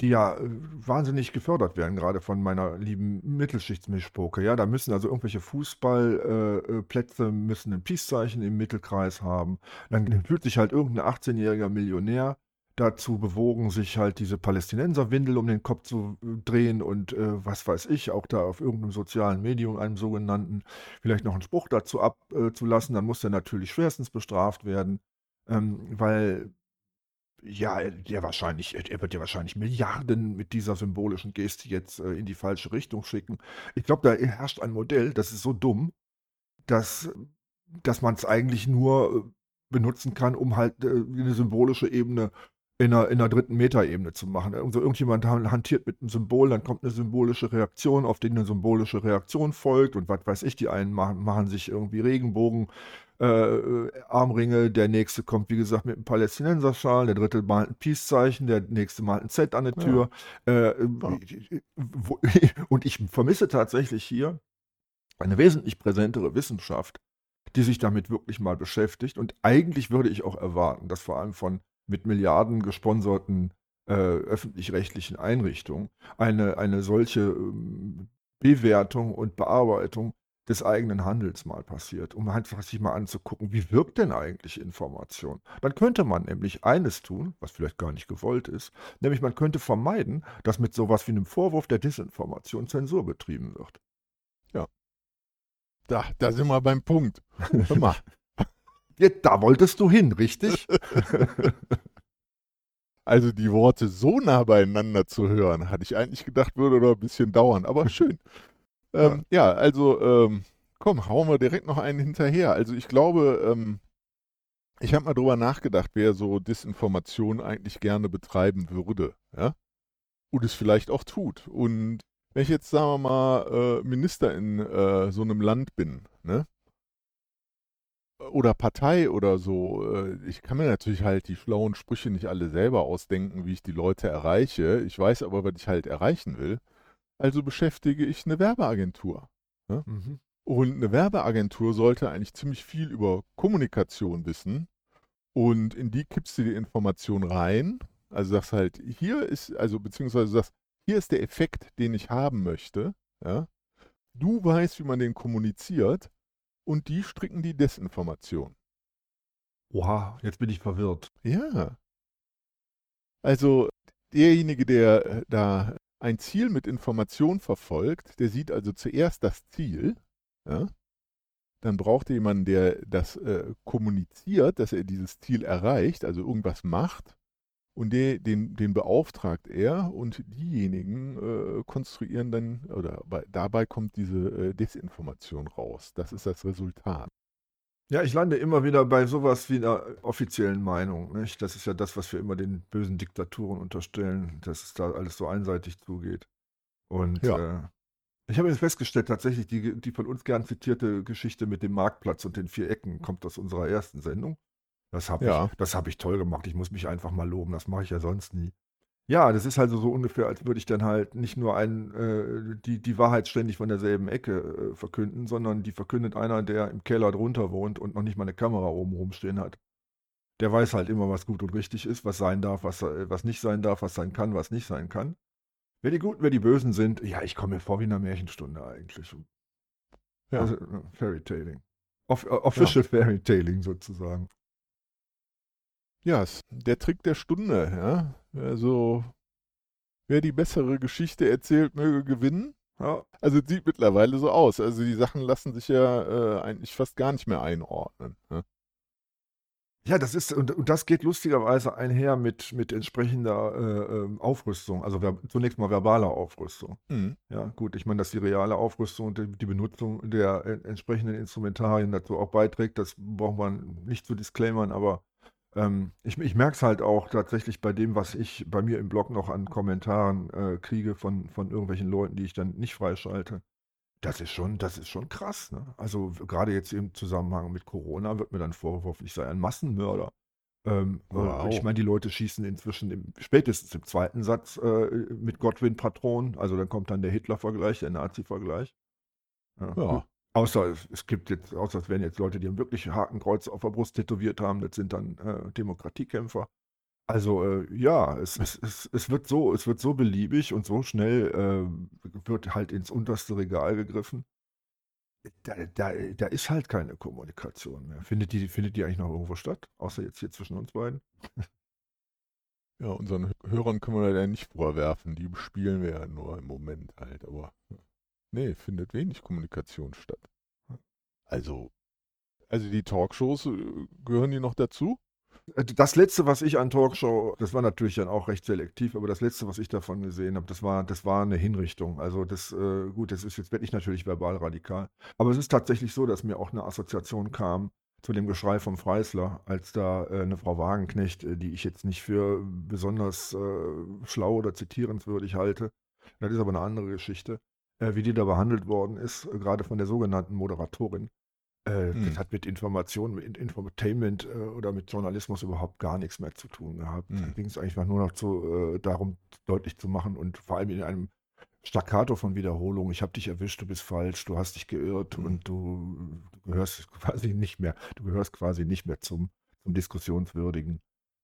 die ja äh, wahnsinnig gefördert werden, gerade von meiner lieben Mittelschichtsmischpoke. Ja, da müssen also irgendwelche Fußballplätze äh, äh müssen ein Peace-Zeichen im Mittelkreis haben. Dann fühlt sich halt irgendein 18-jähriger Millionär dazu bewogen, sich halt diese Palästinenserwindel um den Kopf zu äh, drehen und äh, was weiß ich, auch da auf irgendeinem sozialen Medium, einem sogenannten, vielleicht noch einen Spruch dazu abzulassen, dann muss er natürlich schwerstens bestraft werden, ähm, weil ja, der wahrscheinlich, er wird ja wahrscheinlich Milliarden mit dieser symbolischen Geste jetzt äh, in die falsche Richtung schicken. Ich glaube, da herrscht ein Modell, das ist so dumm, dass, dass man es eigentlich nur äh, benutzen kann, um halt äh, eine symbolische Ebene in einer, in einer dritten Metaebene zu machen. Also irgendjemand hantiert mit einem Symbol, dann kommt eine symbolische Reaktion, auf die eine symbolische Reaktion folgt und was weiß ich, die einen machen, machen sich irgendwie Regenbogen, äh, Armringe, der nächste kommt, wie gesagt, mit einem Palästinenserschal, der dritte malt ein Peace-Zeichen, der nächste malt ein Z an der Tür. Ja. Äh, ja. Wo, (laughs) und ich vermisse tatsächlich hier eine wesentlich präsentere Wissenschaft, die sich damit wirklich mal beschäftigt. Und eigentlich würde ich auch erwarten, dass vor allem von mit Milliarden gesponserten äh, öffentlich-rechtlichen Einrichtungen eine, eine solche ähm, Bewertung und Bearbeitung des eigenen Handels mal passiert, um einfach sich mal anzugucken, wie wirkt denn eigentlich Information? Dann könnte man nämlich eines tun, was vielleicht gar nicht gewollt ist, nämlich man könnte vermeiden, dass mit sowas wie einem Vorwurf der Desinformation Zensur betrieben wird. Ja. Da, da sind wir beim Punkt. Hör mal, (laughs) ja, da wolltest du hin, richtig? (laughs) Also die Worte so nah beieinander zu hören, hatte ich eigentlich gedacht, würde noch ein bisschen dauern, aber schön. Ähm, ja. ja. also ähm, komm, hauen wir direkt noch einen hinterher. Also ich glaube, ähm, ich habe mal drüber nachgedacht, wer so Disinformation eigentlich gerne betreiben würde, ja, und es vielleicht auch tut. Und wenn ich jetzt, sagen wir mal, äh, Minister in äh, so einem Land bin, ne, oder Partei oder so. Äh, ich kann mir natürlich halt die schlauen Sprüche nicht alle selber ausdenken, wie ich die Leute erreiche. Ich weiß aber, was ich halt erreichen will. Also beschäftige ich eine Werbeagentur. Ne? Mhm. Und eine Werbeagentur sollte eigentlich ziemlich viel über Kommunikation wissen. Und in die kippst du die Information rein. Also sagst halt, hier ist, also beziehungsweise sagst, hier ist der Effekt, den ich haben möchte. Ja? Du weißt, wie man den kommuniziert und die stricken die Desinformation. Oha, jetzt bin ich verwirrt. Ja. Also derjenige, der äh, da ein Ziel mit Information verfolgt, der sieht also zuerst das Ziel. Ja? Dann braucht er jemanden, der das äh, kommuniziert, dass er dieses Ziel erreicht, also irgendwas macht und der, den, den beauftragt er und diejenigen äh, konstruieren dann, oder bei, dabei kommt diese äh, Desinformation raus. Das ist das Resultat. Ja, ich lande immer wieder bei sowas wie einer offiziellen Meinung. Nicht? Das ist ja das, was wir immer den bösen Diktaturen unterstellen, dass es da alles so einseitig zugeht. Und ja. äh, ich habe jetzt festgestellt, tatsächlich, die, die von uns gern zitierte Geschichte mit dem Marktplatz und den vier Ecken kommt aus unserer ersten Sendung. Das habe ja. ich, hab ich toll gemacht. Ich muss mich einfach mal loben. Das mache ich ja sonst nie. Ja, das ist also so ungefähr, als würde ich dann halt nicht nur ein, äh, die, die Wahrheit ständig von derselben Ecke äh, verkünden, sondern die verkündet einer, der im Keller drunter wohnt und noch nicht mal eine Kamera oben rumstehen hat. Der weiß halt immer, was gut und richtig ist, was sein darf, was, äh, was nicht sein darf, was sein kann, was nicht sein kann. Wer die Guten, wer die Bösen sind, ja, ich komme mir vor wie in einer Märchenstunde eigentlich. Ja. Also, äh, Fairy Tailing. Off, äh, official ja. Fairy Tailing sozusagen. Ja, der Trick der Stunde, ja. Also, wer die bessere Geschichte erzählt, möge gewinnen. Ja. Also es sieht mittlerweile so aus. Also die Sachen lassen sich ja äh, eigentlich fast gar nicht mehr einordnen. Ja. Ja, das ist, und, und das geht lustigerweise einher mit, mit entsprechender äh, ähm, Aufrüstung, also zunächst mal verbaler Aufrüstung. Mhm. Ja, gut, ich meine, dass die reale Aufrüstung und die, die Benutzung der äh, entsprechenden Instrumentarien dazu auch beiträgt, das braucht man nicht zu disclaimern, aber ähm, ich, ich merke es halt auch tatsächlich bei dem, was ich bei mir im Blog noch an Kommentaren äh, kriege von, von irgendwelchen Leuten, die ich dann nicht freischalte. Das ist schon, das ist schon krass. Ne? Also gerade jetzt im Zusammenhang mit Corona wird mir dann vorgeworfen, ich sei ein Massenmörder. Ähm, äh, wow. Ich meine, die Leute schießen inzwischen im, spätestens im zweiten Satz äh, mit Godwin-Patronen. Also dann kommt dann der Hitler-Vergleich, der Nazi-Vergleich. Ja. ja. Außer es gibt jetzt, außer es werden jetzt Leute, die ein wirklich Hakenkreuz auf der Brust tätowiert haben, das sind dann äh, Demokratiekämpfer. Also äh, ja, es, es, es, es, wird so, es wird so beliebig und so schnell äh, wird halt ins unterste Regal gegriffen. Da, da, da ist halt keine Kommunikation mehr. Findet die, findet die eigentlich noch irgendwo statt? Außer jetzt hier zwischen uns beiden? (laughs) Ja, unseren Hörern können wir ja nicht vorwerfen. Die spielen wir ja nur im Moment halt. Aber Nee, findet wenig Kommunikation statt. Also, also die Talkshows, äh, gehören die noch dazu? Äh, das letzte, was ich an Talkshow, das war natürlich dann auch recht selektiv, aber das letzte, was ich davon gesehen habe, das war, das war eine Hinrichtung. Also das, äh, gut, das ist jetzt wirklich natürlich verbal radikal. Aber es ist tatsächlich so, dass mir auch eine Assoziation kam zu dem Geschrei vom Freisler, als da eine Frau Wagenknecht, die ich jetzt nicht für besonders schlau oder zitierenswürdig halte, das ist aber eine andere Geschichte, wie die da behandelt worden ist, äh, gerade von der sogenannten Moderatorin. Äh, hm. Das hat mit Information, mit Infotainment äh, oder mit Journalismus überhaupt gar nichts mehr zu tun gehabt. Hm. Da ging es eigentlich nur noch zu, äh, darum, deutlich zu machen und vor allem in einem Staccato von Wiederholung. Ich habe dich erwischt, du bist falsch, du hast dich geirrt hm. und du, du, gehörst (laughs) quasi nicht mehr, du gehörst quasi nicht mehr zum, zum diskussionswürdigen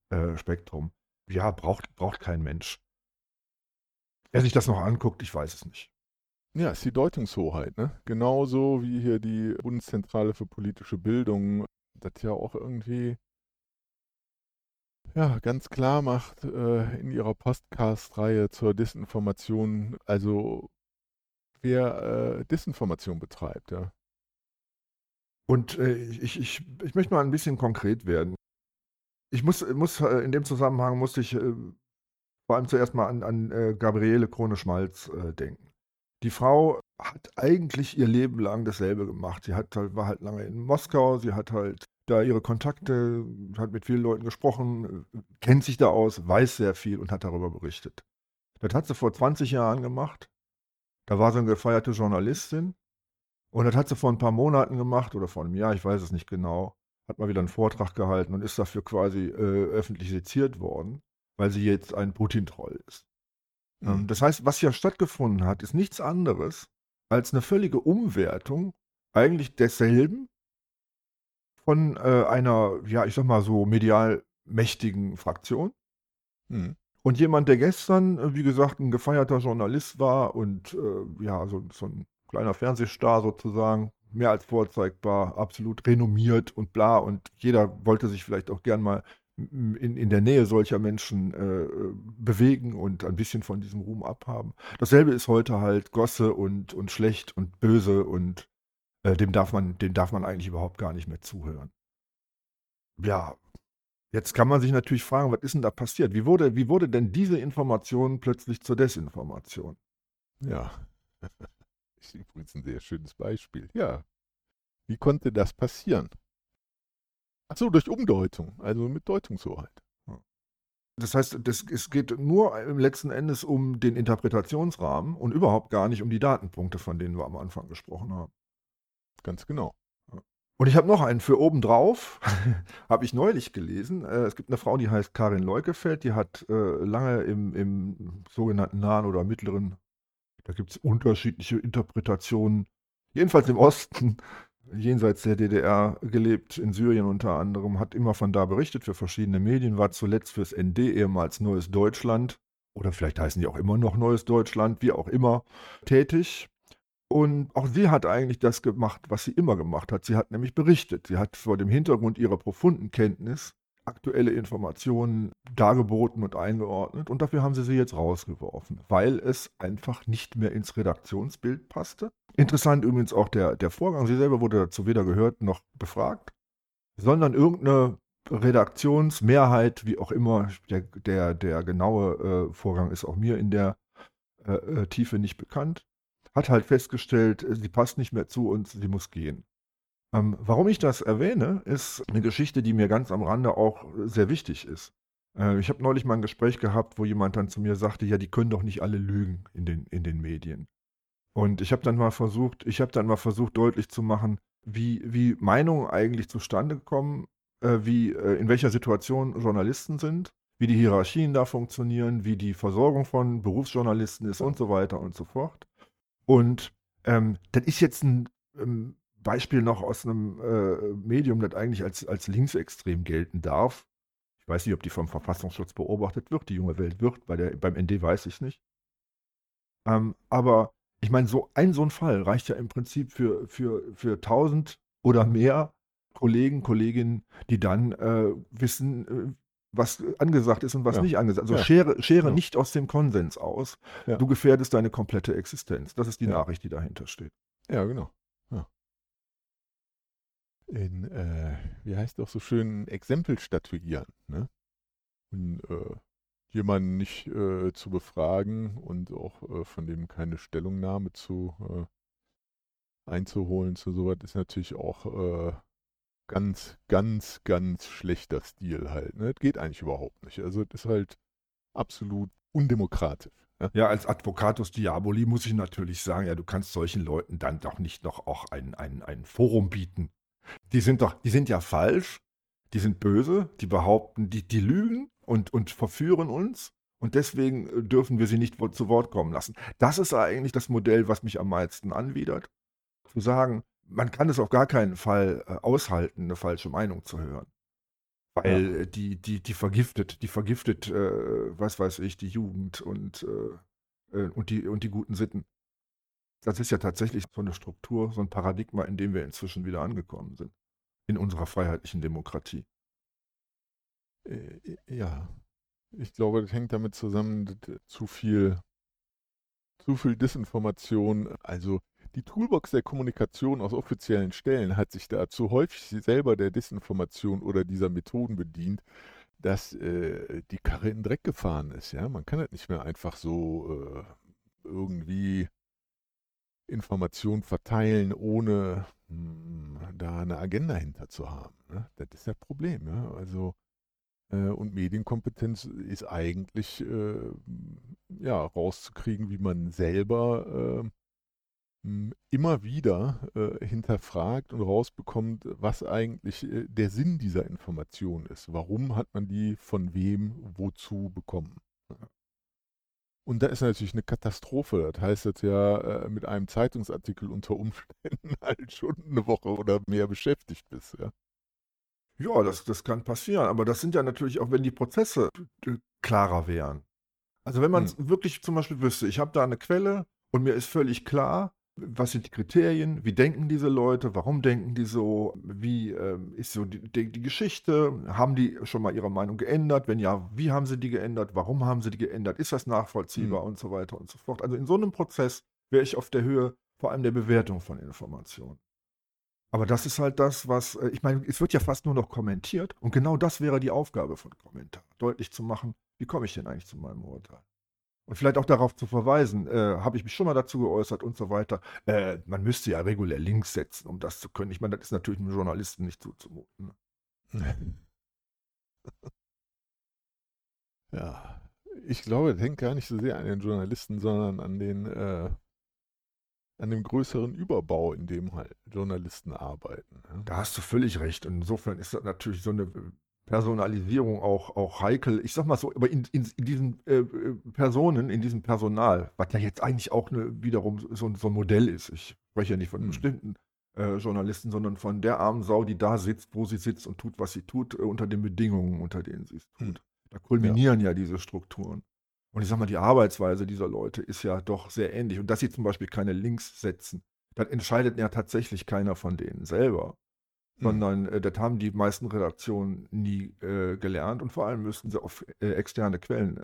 äh, Spektrum. Ja, braucht, braucht kein Mensch. Wer sich das noch anguckt, ich weiß es nicht. Ja, ist die Deutungshoheit, ne? Genauso wie hier die Bundeszentrale für politische Bildung das ja auch irgendwie ja, ganz klar macht äh, in ihrer Podcast-Reihe zur Desinformation, also wer äh, Desinformation betreibt, ja. Und äh, ich, ich, ich möchte mal ein bisschen konkret werden. Ich muss, muss äh, in dem Zusammenhang musste ich äh, vor allem zuerst mal an, an äh, Gabriele Krone-Schmalz denken. Die Frau hat eigentlich ihr Leben lang dasselbe gemacht. Sie hat halt, war halt lange in Moskau, sie hat halt da ihre Kontakte, hat mit vielen Leuten gesprochen, kennt sich da aus, weiß sehr viel und hat darüber berichtet. Das hat sie vor 20 Jahren gemacht. Da war sie eine gefeierte Journalistin. Und das hat sie vor ein paar Monaten gemacht oder vor einem Jahr, ich weiß es nicht genau. Hat mal wieder einen Vortrag gehalten und ist dafür quasi äh, öffentlich seziert worden, weil sie jetzt ein Putin-Troll ist. Ähm, mhm. Das heißt, was ja stattgefunden hat, ist nichts anderes als eine völlige Umwertung eigentlich desselben von äh, einer, ja, ich sag mal so medial mächtigen Fraktion. Mhm. Und jemand, der gestern, äh, wie gesagt, ein gefeierter Journalist war und äh, ja, so, so ein kleiner Fernsehstar sozusagen, mehr als vorzeigbar, absolut renommiert und bla. Und jeder wollte sich vielleicht auch gern mal in, in der Nähe solcher Menschen äh, bewegen und ein bisschen von diesem Ruhm abhaben. Dasselbe ist heute halt Gosse und, und schlecht und böse und äh, dem, darf man, dem darf man eigentlich überhaupt gar nicht mehr zuhören. Ja, jetzt kann man sich natürlich fragen, was ist denn da passiert? Wie wurde, wie wurde denn diese Information plötzlich zur Desinformation? Ja, (laughs) ist übrigens ein sehr schönes Beispiel. Ja, wie konnte das passieren? Achso, durch Umdeutung, also mit Deutungshoheit. Das heißt, das, es geht nur im letzten Endes um den Interpretationsrahmen und überhaupt gar nicht um die Datenpunkte, von denen wir am Anfang gesprochen haben. Ganz genau. Und ich habe noch einen für obendrauf, (laughs) habe ich neulich gelesen. Äh, es gibt eine Frau, die heißt Karin Leukefeld, die hat äh, lange im, im sogenannten nahen oder mittleren, da gibt es unterschiedliche Interpretationen, jedenfalls im Osten jenseits der DDR gelebt, in Syrien unter anderem, hat immer von da berichtet für verschiedene Medien, war zuletzt fürs ND, ehemals Neues Deutschland, oder vielleicht heißen die auch immer noch Neues Deutschland, wie auch immer, tätig. Und auch sie hat eigentlich das gemacht, was sie immer gemacht hat. Sie hat nämlich berichtet. Sie hat vor dem Hintergrund ihrer profunden Kenntnis aktuelle Informationen dargeboten und eingeordnet und dafür haben sie sie jetzt rausgeworfen, weil es einfach nicht mehr ins Redaktionsbild passte. Interessant übrigens auch der, der Vorgang, sie selber wurde dazu weder gehört noch befragt, sondern irgendeine Redaktionsmehrheit, wie auch immer, der, der, der genaue äh, Vorgang ist auch mir in der äh, äh Tiefe nicht bekannt, hat halt festgestellt, sie passt nicht mehr zu uns, sie muss gehen. Ähm, warum ich das erwähne, ist eine Geschichte, die mir ganz am Rande auch sehr wichtig ist. Äh, ich habe neulich mal ein Gespräch gehabt, wo jemand dann zu mir sagte, ja, die können doch nicht alle lügen in den, in den Medien. Und ich habe dann mal versucht, ich habe dann mal versucht, deutlich zu machen, wie, wie Meinungen eigentlich zustande kommen, äh, wie, äh, in welcher Situation Journalisten sind, wie die Hierarchien da funktionieren, wie die Versorgung von Berufsjournalisten ist und so weiter und so fort. Und ähm, das ist jetzt ein ähm, Beispiel noch aus einem äh, Medium, das eigentlich als, als linksextrem gelten darf. Ich weiß nicht, ob die vom Verfassungsschutz beobachtet wird. Die junge Welt wird, bei der, beim ND weiß ich nicht. Ähm, aber ich meine, so ein so ein Fall reicht ja im Prinzip für, für, für 1000 oder mehr Kollegen, Kolleginnen, die dann äh, wissen, äh, was angesagt ist und was ja. nicht angesagt ist. Also ja. schere, schere ja. nicht aus dem Konsens aus. Du gefährdest deine komplette Existenz. Das ist die Nachricht, die dahinter steht. Ja, genau in, äh, wie heißt doch so schön, Exempel statuieren. Ne? Und äh, jemanden nicht äh, zu befragen und auch äh, von dem keine Stellungnahme zu äh, einzuholen zu sowas ist natürlich auch äh, ganz, ganz, ganz schlechter Stil halt. Ne? Das geht eigentlich überhaupt nicht. Also das ist halt absolut undemokratisch. Ja? ja, als Advocatus Diaboli muss ich natürlich sagen, ja, du kannst solchen Leuten dann doch nicht noch auch ein, ein, ein Forum bieten, die sind doch, die sind ja falsch, die sind böse, die behaupten, die, die lügen und, und verführen uns. Und deswegen äh, dürfen wir sie nicht zu Wort kommen lassen. Das ist eigentlich das Modell, was mich am meisten anwidert. Zu sagen, man kann es auf gar keinen Fall äh, aushalten, eine falsche Meinung zu hören. Weil ja. Äh, die, die, die vergiftet, die vergiftet, äh, was weiß ich, die Jugend und, äh, und, die, und die guten Sitten. Das ist ja tatsächlich so eine Struktur, so ein Paradigma, in dem wir inzwischen wieder angekommen sind. In unserer freiheitlichen Demokratie. Äh, ja, ich glaube, das hängt damit zusammen, zu viel, zu viel Disinformation. Also die Toolbox der Kommunikation aus offiziellen Stellen hat sich dazu häufig selber der Disinformation oder dieser Methoden bedient, dass äh, die Karre in den Dreck gefahren ist. Ja, man kann das nicht mehr einfach so äh, irgendwie Informationen verteilen, ohne hm, da eine Agenda hinter zu haben. Ne? Das ist das Problem. Ja? Also, äh, und Medienkompetenz ist eigentlich äh, ja, rauszukriegen, wie man selber äh, immer wieder äh, hinterfragt und rausbekommt, was eigentlich äh, der Sinn dieser Information ist. Warum hat man die von wem wozu bekommen? Und da ist natürlich eine Katastrophe. Das heißt jetzt ja äh, mit einem Zeitungsartikel unter Umständen (laughs) halt schon eine Woche oder mehr beschäftigt bist. Ja, ja das, das kann passieren. Aber das sind ja natürlich auch, wenn die Prozesse äh, klarer wären. Also wenn man hm. wirklich zum Beispiel wüsste, ich habe da eine Quelle und mir ist völlig klar, was sind die Kriterien, wie denken diese Leute, warum denken die so, wie äh, ist so die, die, die, Geschichte, haben die schon mal ihre Meinung geändert, wenn ja, wie haben sie die geändert, warum haben sie die geändert, ist das nachvollziehbar mhm. und so weiter und so fort. Also in so einem Prozess wäre ich auf der Höhe vor allem der Bewertung von Informationen. Aber das ist halt das, was, äh, ich meine, es wird ja fast nur noch kommentiert und genau das wäre die Aufgabe von Kommentar, deutlich zu machen, wie komme ich denn eigentlich zu meinem Urteil. Und vielleicht auch darauf zu verweisen, äh, habe ich mich schon mal dazu geäußert und so weiter. Äh, man müsste ja regulär Links setzen, um das zu können. Ich meine, das ist natürlich einem Journalisten nicht zuzumuten. Ne? (laughs) ja, ich glaube, das hängt gar nicht so sehr an den Journalisten, sondern an den äh, an dem größeren Überbau, in dem halt Journalisten arbeiten. Ja. Da hast du völlig recht. Und insofern ist das natürlich so eine Personalisierung auch, auch heikel. Ich sag mal so, aber in, in, in diesen äh, äh, Personen, in diesem Personal, was ja jetzt eigentlich auch eine, wiederum so, so ein Modell ist. Ich spreche ja nicht von mhm. bestimmten äh, Journalisten, sondern von der armen Sau, die da sitzt, wo sie sitzt und tut, was sie tut, äh, unter den Bedingungen, unter denen sie es tut. Mhm. Da kulminieren ja. ja diese Strukturen. Und ich sag mal, die Arbeitsweise dieser Leute ist ja doch sehr ähnlich. Und dass sie zum Beispiel keine Links setzen, das entscheidet ja tatsächlich keiner von denen selber sondern äh, das haben die meisten Redaktionen nie äh, gelernt und vor allem müssten sie auf äh, externe Quellen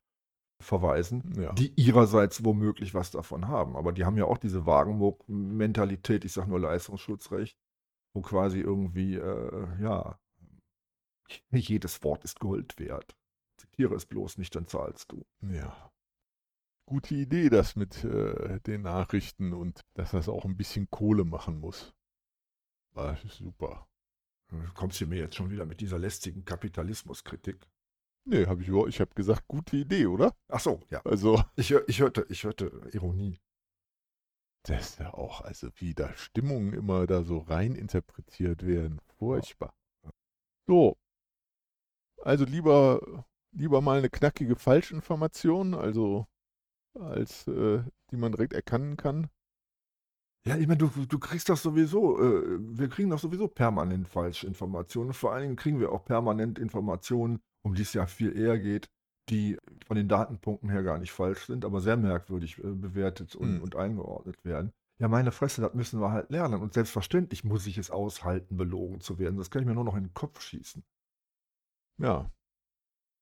verweisen, Ja. die ihrerseits womöglich was davon haben. Aber die haben ja auch diese Wagenburg-Mentalität, ich sage nur Leistungsschutzrecht, wo quasi irgendwie, äh, ja, jedes Wort ist Gold wert. Zitiere es bloß nicht, dann zahlst du. Ja. Gute Idee, das mit äh, den Nachrichten und dass das auch ein bisschen Kohle machen muss. War super. Du kommst du mir jetzt schon wieder mit dieser lästigen Kapitalismuskritik. Nee, habe ich überhaupt, ich habe gesagt, gute Idee, oder? Ach so, ja. Also, Ich, ich, hörte, ich hörte Ironie. das ist ja auch, also wie da Stimmungen immer da so rein interpretiert werden. Furchtbar. So. Also lieber, lieber mal eine knackige Falschinformation, also als äh, die man direkt erkennen kann. Ja, ich meine, du, du kriegst doch sowieso, äh, wir kriegen doch sowieso permanent falsche Informationen. Vor allen Dingen kriegen wir auch permanent Informationen, um die es ja viel eher geht, die von den Datenpunkten her gar nicht falsch sind, aber sehr merkwürdig äh, bewertet und, Hm. und eingeordnet werden. Ja, meine Fresse, das müssen wir halt lernen. Und selbstverständlich muss ich es aushalten, belogen zu werden. Das kann ich mir nur noch in den Kopf schießen. Ja.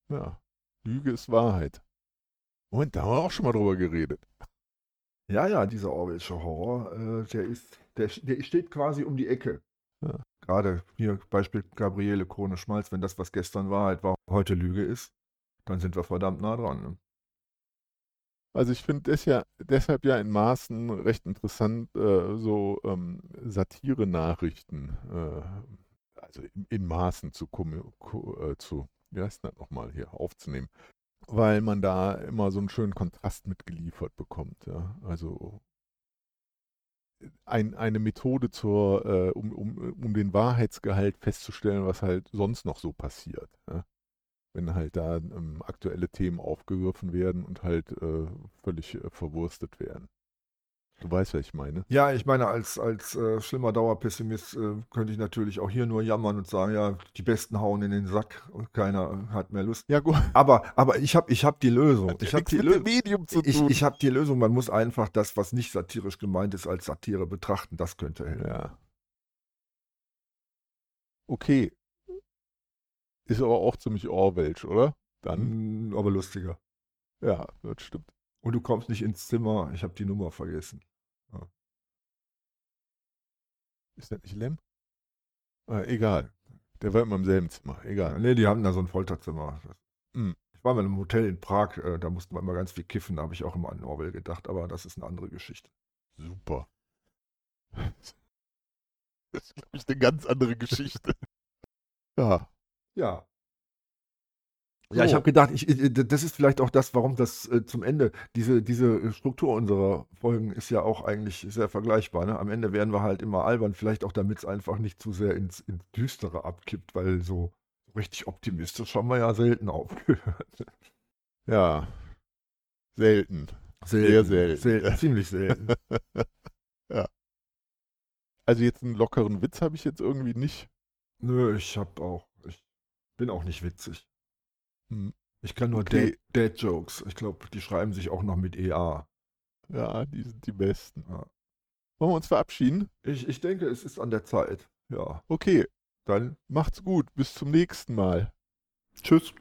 Ja. Lüge ist Wahrheit. Moment, da haben wir auch schon mal drüber geredet. Ja, ja, dieser Orwellsche Horror, äh, der ist, der, der steht quasi um die Ecke. Ja. Gerade hier Beispiel Gabriele Krone Schmalz, wenn das, was gestern Wahrheit war, heute Lüge ist, dann sind wir verdammt nah dran. Ne? Also ich finde das ja deshalb ja in Maßen recht interessant, äh, so ähm, Satire-Nachrichten, äh, also in, in Maßen zu, äh, zu, wie heißt das nochmal hier, aufzunehmen. Weil man da immer so einen schönen Kontrast mitgeliefert bekommt. Ja? Also ein, eine Methode zur, äh, um, um, um den Wahrheitsgehalt festzustellen, was halt sonst noch so passiert. Ja? Wenn halt da ähm, aktuelle Themen aufgegriffen werden und halt äh, völlig äh, verwurstet werden. Du weißt, was ich meine. Ja, ich meine, als, als äh, schlimmer Dauerpessimist äh, könnte ich natürlich auch hier nur jammern und sagen, ja, die Besten hauen in den Sack und keiner hat mehr Lust. Ja, gut. Aber, aber ich habe ich hab die Lösung. Ich habe die, mit Lö dem Medium zu ich, tun. ich hab die Lösung. Man muss einfach das, was nicht satirisch gemeint ist, als Satire betrachten. Das könnte helfen. Ja. Okay. Ist aber auch ziemlich Orwellsch, oder? Dann, Mm, Aber lustiger. ja, das stimmt. Und du kommst nicht ins Zimmer. Ich habe die Nummer vergessen. Ist das nicht Lem? Äh, egal. Der war immer im selben Zimmer. Ja, Egal. nee, die haben da so ein Folterzimmer. Hm. Ich war mal einem Hotel in Prag, äh, da mussten wir immer ganz viel kiffen, da habe ich auch immer an Orwell gedacht, aber das ist eine andere Geschichte. Super. (laughs) Das ist, glaube ich, eine ganz andere Geschichte. (laughs) ja. Ja. Ja, ich habe gedacht, ich, das ist vielleicht auch das, warum das äh, zum Ende, diese, diese Struktur unserer Folgen ist ja auch eigentlich sehr vergleichbar. Ne? Am Ende werden wir halt immer albern, vielleicht auch damit es einfach nicht zu sehr ins, ins Düstere abkippt, weil so richtig optimistisch haben wir ja selten aufgehört. (laughs) Ja. Selten. Selten, selten. selten ziemlich selten. (laughs) Also jetzt einen lockeren Witz habe ich jetzt irgendwie nicht. Nö, ich hab auch, ich bin auch nicht witzig. Hm. Ich kann nur Okay. Dad, Dad Jokes. Ich glaube, die schreiben sich auch noch mit EA. Ja, die sind die besten. Ja. Wollen wir uns verabschieden? Ich, ich denke, es ist an der Zeit. Ja, Okay, dann macht's gut. Bis zum nächsten Mal. tschüss.